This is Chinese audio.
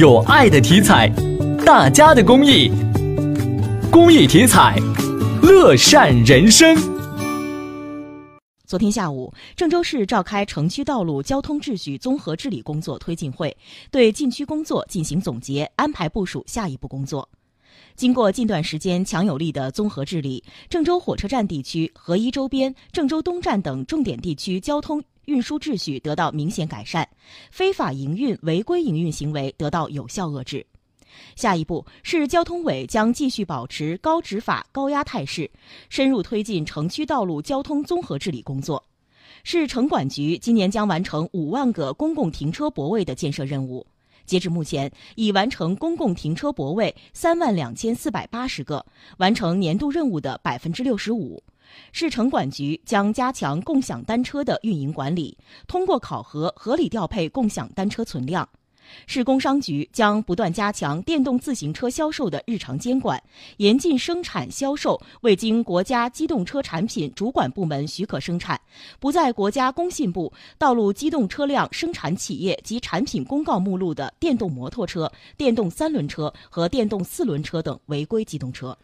有爱的体彩，大家的公益，公益体彩，乐善人生。昨天下午，郑州市召开城区道路交通秩序综合治理工作推进会，对禁区工作进行总结，安排部署下一步工作。经过近段时间强有力的综合治理，郑州火车站地区、合一周边、郑州东站等重点地区交通运输秩序得到明显改善，非法营运、违规营运行为得到有效遏制。下一步，市交通委将继续保持高执法、高压态势，深入推进城区道路交通综合治理工作。市城管局今年将完成五万个公共停车泊位的建设任务。截至目前，已完成公共停车泊位三万两千四百八十个，完成年度任务的百分之六十五。市城管局将加强共享单车的运营管理，通过考核合理调配共享单车存量。市工商局将不断加强电动自行车销售的日常监管，严禁生产销售未经国家机动车产品主管部门许可生产，不在国家工信部道路机动车辆生产企业及产品公告目录的电动摩托车、电动三轮车和电动四轮车等违规机动车。